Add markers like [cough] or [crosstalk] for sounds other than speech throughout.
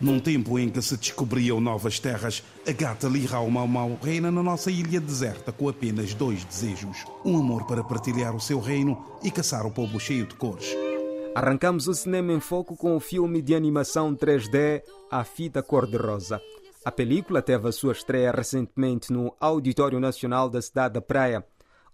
Num tempo em que se descobriam novas terras, a gata Lirau Mau Mau reina na nossa ilha deserta com apenas dois desejos: um amor para partilhar o seu reino e caçar o povo cheio de cores. Arrancamos o cinema em foco com o filme de animação 3D A Fita Cor-de-Rosa. A película teve a sua estreia recentemente no Auditório Nacional da cidade da Praia.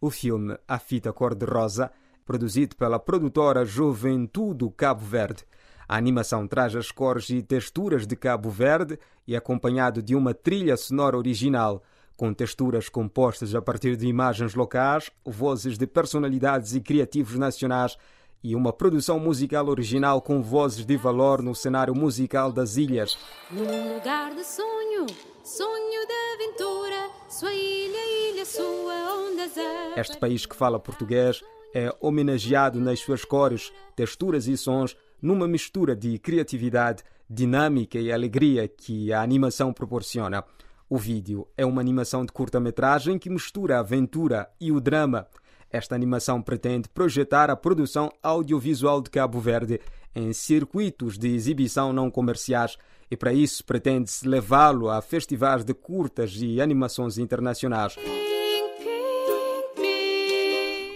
O filme A Fita Cor-de-Rosa, produzido pela produtora Juventude Cabo Verde, a animação traz as cores e texturas de Cabo Verde e acompanhado de uma trilha sonora original, com texturas compostas a partir de imagens locais, vozes de personalidades e criativos nacionais e uma produção musical original com vozes de valor no cenário musical das ilhas. Num lugar de sonho, sonho de aventura, sua ilha, ilha sua, ondas é. Este país que fala português é homenageado nas suas cores, texturas e sons numa mistura de criatividade, dinâmica e alegria que a animação proporciona. O vídeo é uma animação de curta-metragem que mistura a aventura e o drama. Esta animação pretende projetar a produção audiovisual de Cabo Verde em circuitos de exibição não comerciais e, para isso, pretende-se levá-lo a festivais de curtas e animações internacionais.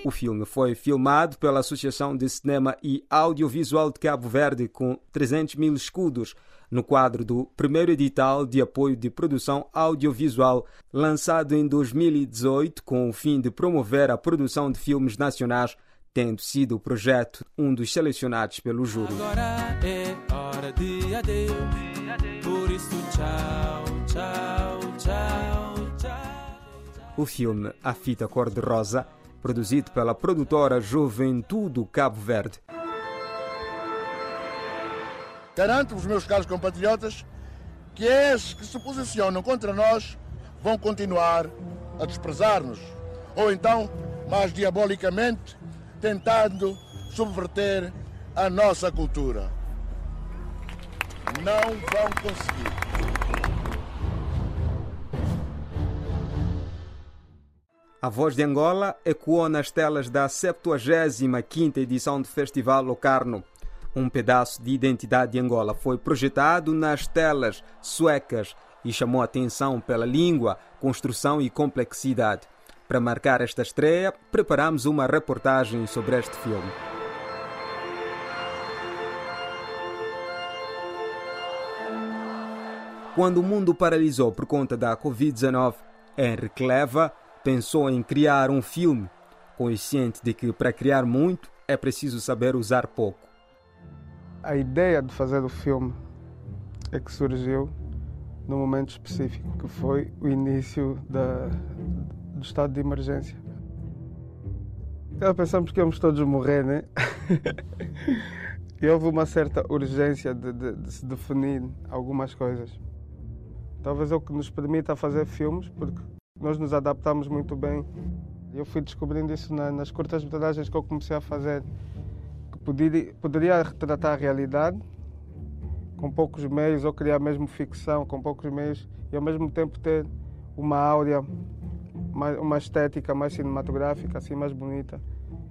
O filme foi filmado pela Associação de Cinema e Audiovisual de Cabo Verde com 300 mil escudos no quadro do primeiro edital de apoio de produção audiovisual lançado em 2018 com o fim de promover a produção de filmes nacionais, tendo sido o projeto um dos selecionados pelo júri. Agora é hora de adeus, por isso tchau, tchau, tchau, tchau. O filme A Fita Cor-de-Rosa produzido pela produtora Juventude Cabo Verde. Garanto-vos, meus caros compatriotas, que esses que se posicionam contra nós vão continuar a desprezar-nos, ou então, mais diabolicamente, tentando subverter a nossa cultura. Não vão conseguir. A Voz de Angola ecoou nas telas da 75ª edição do Festival Locarno. Um pedaço de identidade de Angola foi projetado nas telas suecas e chamou atenção pela língua, construção e complexidade. Para marcar esta estreia, preparamos uma reportagem sobre este filme. Quando o mundo paralisou por conta da Covid-19, Henrique Leva pensou em criar um filme, consciente de que para criar muito é preciso saber usar pouco. A ideia de fazer o filme é que surgiu num momento específico, que foi o início da, do estado de emergência. Pensamos que íamos todos morrer, né? [laughs] e houve uma certa urgência de, de, de se definir algumas coisas. Talvez é o que nos permita fazer filmes, porque nós nos adaptamos muito bem. Eu fui descobrindo isso nas curtas metragens que eu comecei a fazer, que poderia, poderia retratar a realidade com poucos meios, ou criar mesmo ficção com poucos meios, e ao mesmo tempo ter uma áurea, uma estética mais cinematográfica, assim mais bonita,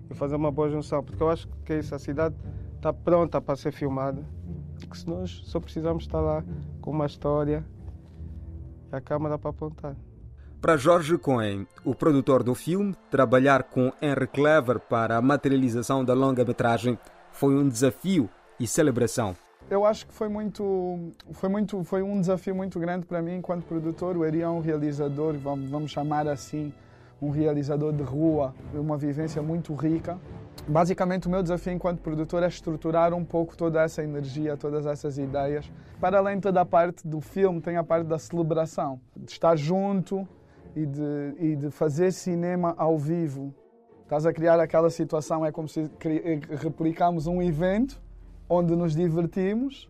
e fazer uma boa junção, porque eu acho que isso, a cidade está pronta para ser filmada, que se nós só precisamos estar lá com uma história e a câmera para apontar. Para Jorge Cohen, o produtor do filme, trabalhar com Henry Clever para a materialização da longa-metragem foi um desafio e celebração. Eu acho que foi muito, foi muito, foi um desafio muito grande para mim enquanto produtor. O Eri é um realizador, vamos chamar assim, um realizador de rua, uma vivência muito rica. Basicamente, o meu desafio enquanto produtor é estruturar um pouco toda essa energia, todas essas ideias. Para além de toda a parte do filme, tem a parte da celebração, de estar junto, e de, e de fazer cinema ao vivo. Estás a criar aquela situação, é como se replicamos um evento onde nos divertimos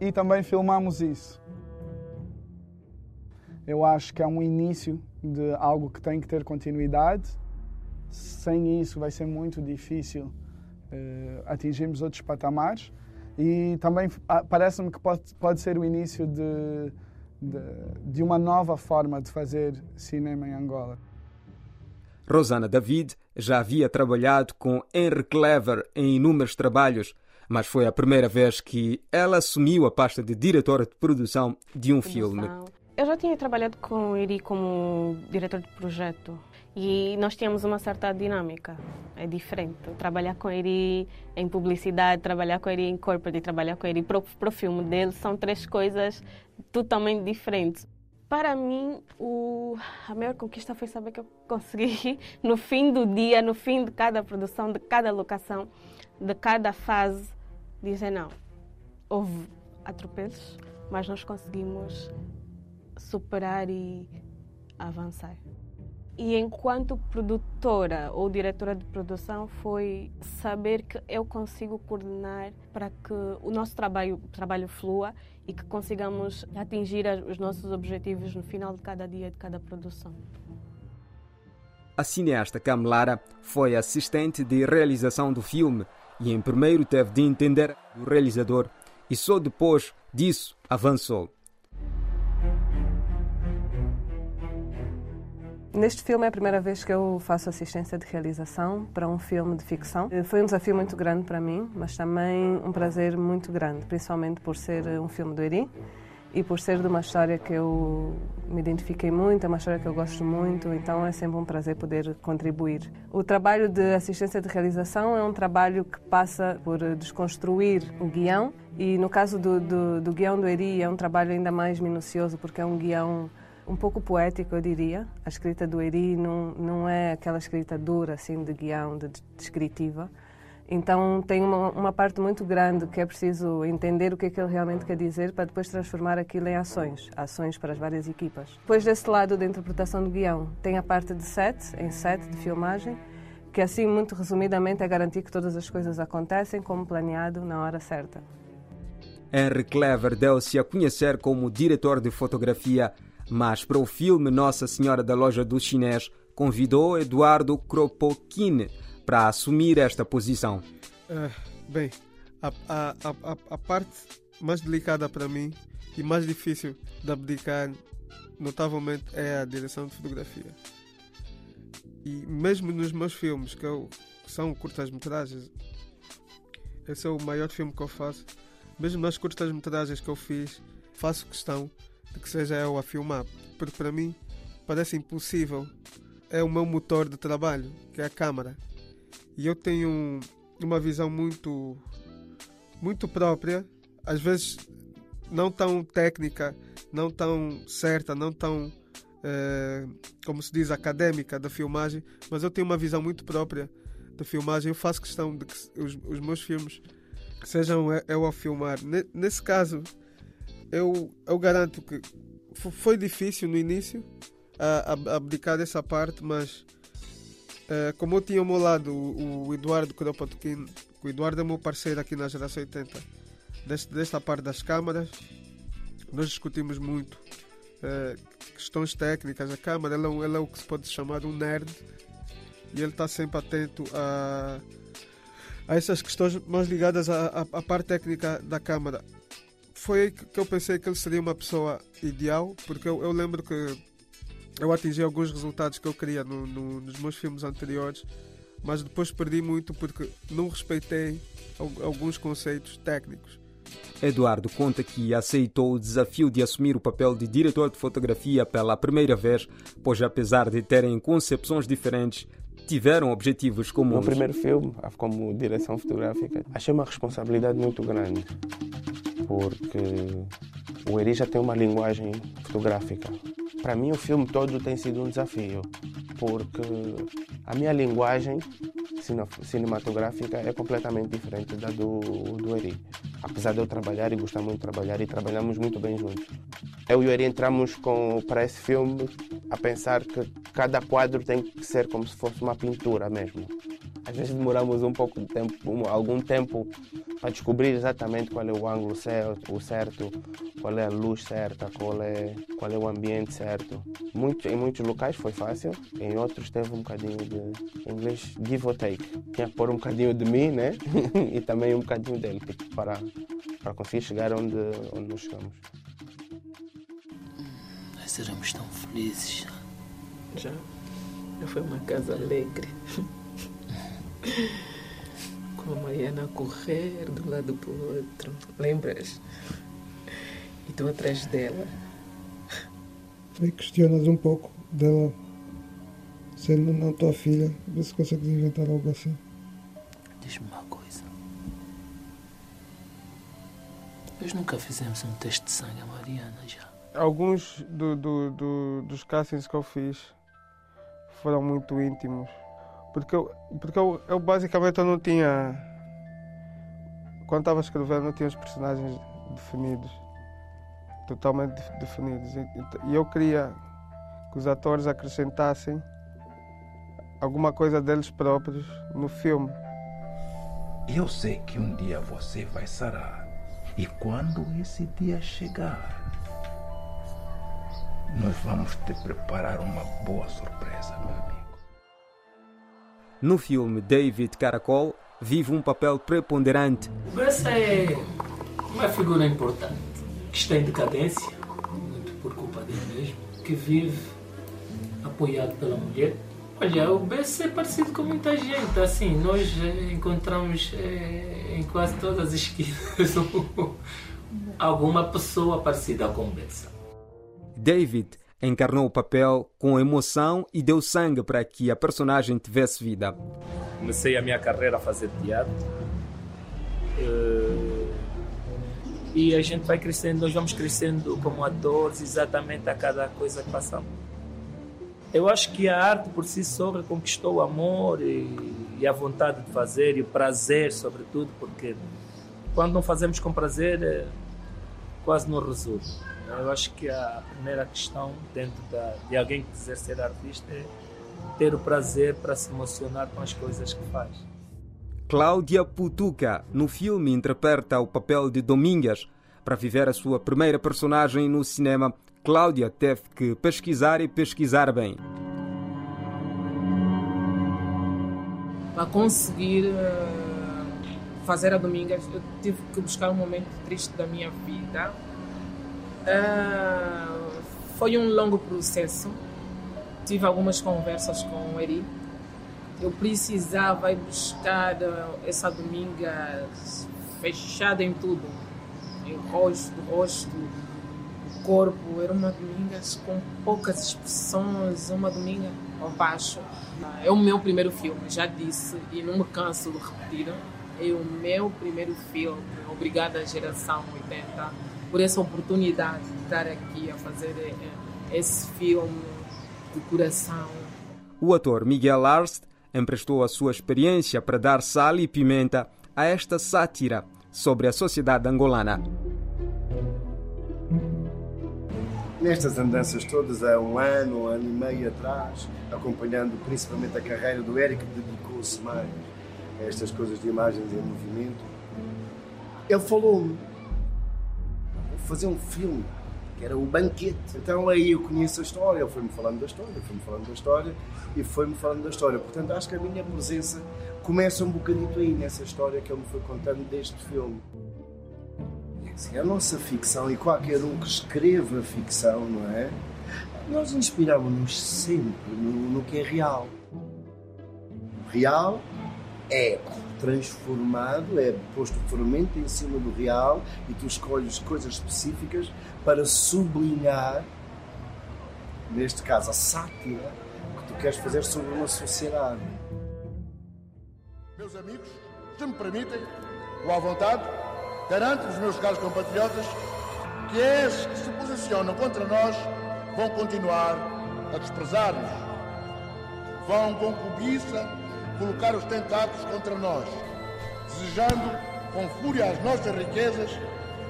e também filmamos isso. Eu acho que é um início de algo que tem que ter continuidade. Sem isso vai ser muito difícil uh, atingirmos outros patamares. E também ah, parece-me que pode, pode ser o início de, de, de uma nova forma de fazer cinema em Angola. Rosana David já havia trabalhado com Henry Clever em inúmeros trabalhos. mas foi a primeira vez que ela assumiu a pasta de diretora de produção de um filme. Eu já tinha trabalhado com o como diretor de projeto e nós tínhamos uma certa dinâmica. É diferente. Trabalhar com ele em publicidade, trabalhar com ele em corporate, trabalhar com ele para o filme dele são três coisas totalmente diferentes. Para mim, o, a maior conquista foi saber que eu consegui, [laughs] no fim do dia, no fim de cada produção, de cada locação, de cada fase, dizer: não, houve atropelos, mas nós conseguimos superar e avançar. E enquanto produtora ou diretora de produção foi saber que eu consigo coordenar para que o nosso trabalho, trabalho flua e que consigamos atingir os nossos objetivos no final de cada dia de cada produção. A cineasta Camlara foi assistente de realização do filme e em primeiro teve de entender o realizador e só depois disso avançou. Neste filme é a primeira vez que eu faço assistência de realização para um filme de ficção. Foi um desafio muito grande para mim, mas também um prazer muito grande, principalmente por ser um filme do Eri e por ser de uma história que eu me identifiquei muito, é uma história que eu gosto muito, então é sempre um prazer poder contribuir. O trabalho de assistência de realização é um trabalho que passa por desconstruir o guião e no caso do, do, do guião do Eri é um trabalho ainda mais minucioso porque é um guião um pouco poético, eu diria. A escrita do Eri não, não é aquela escrita dura, assim, de guião, de descritiva. Então tem uma, uma, parte muito grande que é preciso entender o que é que ele realmente quer dizer para depois transformar aquilo em ações, ações para as várias equipas. Depois desse lado da interpretação do guião, tem a parte de set, em set de filmagem, que assim muito resumidamente é garantir que todas as coisas acontecem como planeado na hora certa. Henry Clever deu-se a conhecer como diretor de fotografia mas para o filme Nossa Senhora da Loja do Chinês convidou Eduardo Kropotkin para assumir esta posição. Uh, bem, a, a, a, a, parte mais delicada para mim e mais difícil de abdicar, notavelmente, é a direção de fotografia. E mesmo nos meus filmes, que, eu, que são curtas-metragens, esse é o maior filme que eu faço. Mesmo nas curtas-metragens que eu fiz, faço questão de que seja eu a filmar, porque para mim parece impossível. É o meu motor de trabalho, que é a câmera. E eu tenho uma visão muito, muito própria, às vezes não tão técnica, não tão certa, não tão, é, como se diz, académica da filmagem, mas eu tenho uma visão muito própria da filmagem. Eu faço questão de que os, os meus filmes sejam eu a filmar. Nesse caso, eu, eu garanto que foi difícil no início a, abdicar dessa parte, mas uh, como eu tinha ao meu lado o, o Eduardo Kropotkin, o Eduardo é meu parceiro aqui na geração 80, deste, desta parte das câmaras, nós discutimos muito uh, questões técnicas. A câmara ele é, é o que se pode chamar um nerd e ele está sempre atento a, a essas questões mais ligadas à, à, à parte técnica da câmara foi aí que eu pensei que ele seria uma pessoa ideal, porque eu, eu lembro que eu atingi alguns resultados que eu queria no, no, nos meus filmes anteriores, mas depois perdi muito porque não respeitei alguns conceitos técnicos. Eduardo conta que aceitou o desafio de assumir o papel de diretor de fotografia pela primeira vez, pois apesar de terem concepções diferentes, tiveram objetivos comuns. No primeiro filme, como direção fotográfica, achei uma responsabilidade muito grande porque o Eri já tem uma linguagem fotográfica. Para mim, o filme todo tem sido um desafio, porque a minha linguagem cinematográfica é completamente diferente da do, do Eri. Apesar de eu trabalhar e gostar muito de trabalhar, e trabalhamos muito bem juntos. Eu e o Eri entramos com, para esse filme a pensar que cada quadro tem que ser como se fosse uma pintura mesmo. Às vezes demoramos um pouco de tempo, um, algum tempo para descobrir exatamente qual é o ângulo certo, o certo, qual é a luz certa, qual é, qual é o ambiente certo. Muito, em muitos locais foi fácil, em outros teve um bocadinho de em inglês give or take. Tinha que pôr um bocadinho de mim, né? [laughs] e também um bocadinho dele tipo, para, para conseguir chegar onde, onde nós chegamos. Nós éramos tão felizes. Já. Já foi uma casa alegre. Com a Mariana a correr de um lado para o outro. Lembras? E tu atrás dela. E questionas um pouco dela sendo não tua filha, ver se consegues inventar algo assim. Diz-me uma coisa. Nós nunca fizemos um teste de sangue a Mariana já. Alguns do, do, do, dos castings que eu fiz foram muito íntimos. Porque eu, porque eu, eu basicamente eu não tinha. Quando estava escrevendo, não tinha os personagens definidos. Totalmente def- definidos. E, e eu queria que os atores acrescentassem alguma coisa deles próprios no filme. Eu sei que um dia você vai sarar. E quando esse dia chegar, nós vamos te preparar uma boa surpresa. No filme, David Caracol vive um papel preponderante. O Bessa é uma figura importante, que está em decadência, muito por culpa dele mesmo, que vive apoiado pela mulher. Olha, o Bessa é parecido com muita gente, assim, nós eh, encontramos eh, em quase todas as esquinas [laughs] alguma pessoa parecida com o Bessa. David encarnou o papel com emoção e deu sangue para que a personagem tivesse vida. Comecei a minha carreira a fazer teatro. Eh, E a gente vai crescendo, nós vamos crescendo como atores exatamente a cada coisa que passamos. Eu acho que a arte por si só reconquistou o amor e, e a vontade de fazer e o prazer, sobretudo, porque quando não fazemos com prazer, eh, quase não resulta. Eu acho que a primeira questão dentro da, de alguém que quiser ser artista é ter o prazer para se emocionar com as coisas que faz. Cláudia Putuca, no filme, interpreta o papel de Domingas. Para viver a sua primeira personagem no cinema, Cláudia teve que pesquisar e pesquisar bem. Para conseguir eh, fazer a Domingas, eu tive que buscar um momento triste da minha vida. Ah, foi um longo processo. Tive algumas conversas com o Eri. Eu precisava ir buscar eh, essa Domingas fechada em tudo. Em rosto, rosto, corpo. Era uma Domingas com poucas expressões, uma Dominga baixo. É o meu primeiro filme, já disse, e não me canso de repetir. É o meu primeiro filme. Obrigada geração 80 por essa oportunidade de estar aqui a fazer eh, esse filme de coração. O ator Miguel Arst emprestou a sua experiência para dar sal e pimenta a esta sátira sobre a sociedade angolana. Nestas andanças todas, há um ano, um ano e meio atrás, acompanhando principalmente a carreira do Eric, que dedicou-se mais a estas coisas de imagens em movimento, ele falou-me: fazer um filme, que era o Banquete. Então aí eu conheço a história, ele foi-me falando da história, foi-me falando da história e foi-me falando da história. Portanto, acho que a minha presença começa um bocadito aí nessa história que ele me foi contando deste filme. A nossa ficção e qualquer um que escreva ficção, não é? Nós inspiramos-nos sempre no, no que é real. O real é transformado, é posto fermento em cima do real e tu escolhes coisas específicas para sublinhar, neste caso, a sátira que tu queres fazer sobre uma sociedade. Meus amigos, se me permitem, ou à vontade, garanto aos meus caros compatriotas que esses que se posicionam contra nós vão continuar a desprezar-nos. Vão com cobiça colocar os tentáculos contra nós, desejando com fúria as nossas riquezas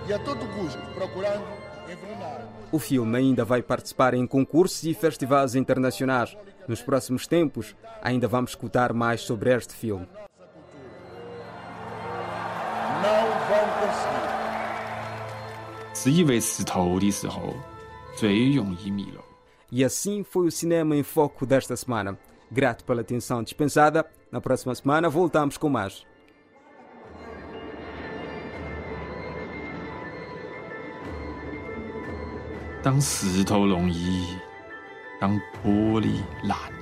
e a todo custo procurando envenenar. O filme ainda vai participar em concursos e festivais internacionais. Nos próximos tempos, ainda vamos escutar mais sobre este filme. Não vão conseguir. 是以为石头的时候最容易迷路。 E assim foi o Cinema em Foco desta semana. Grato pela atenção dispensada. Na próxima semana voltamos com mais. 当石头容易，当玻璃烂。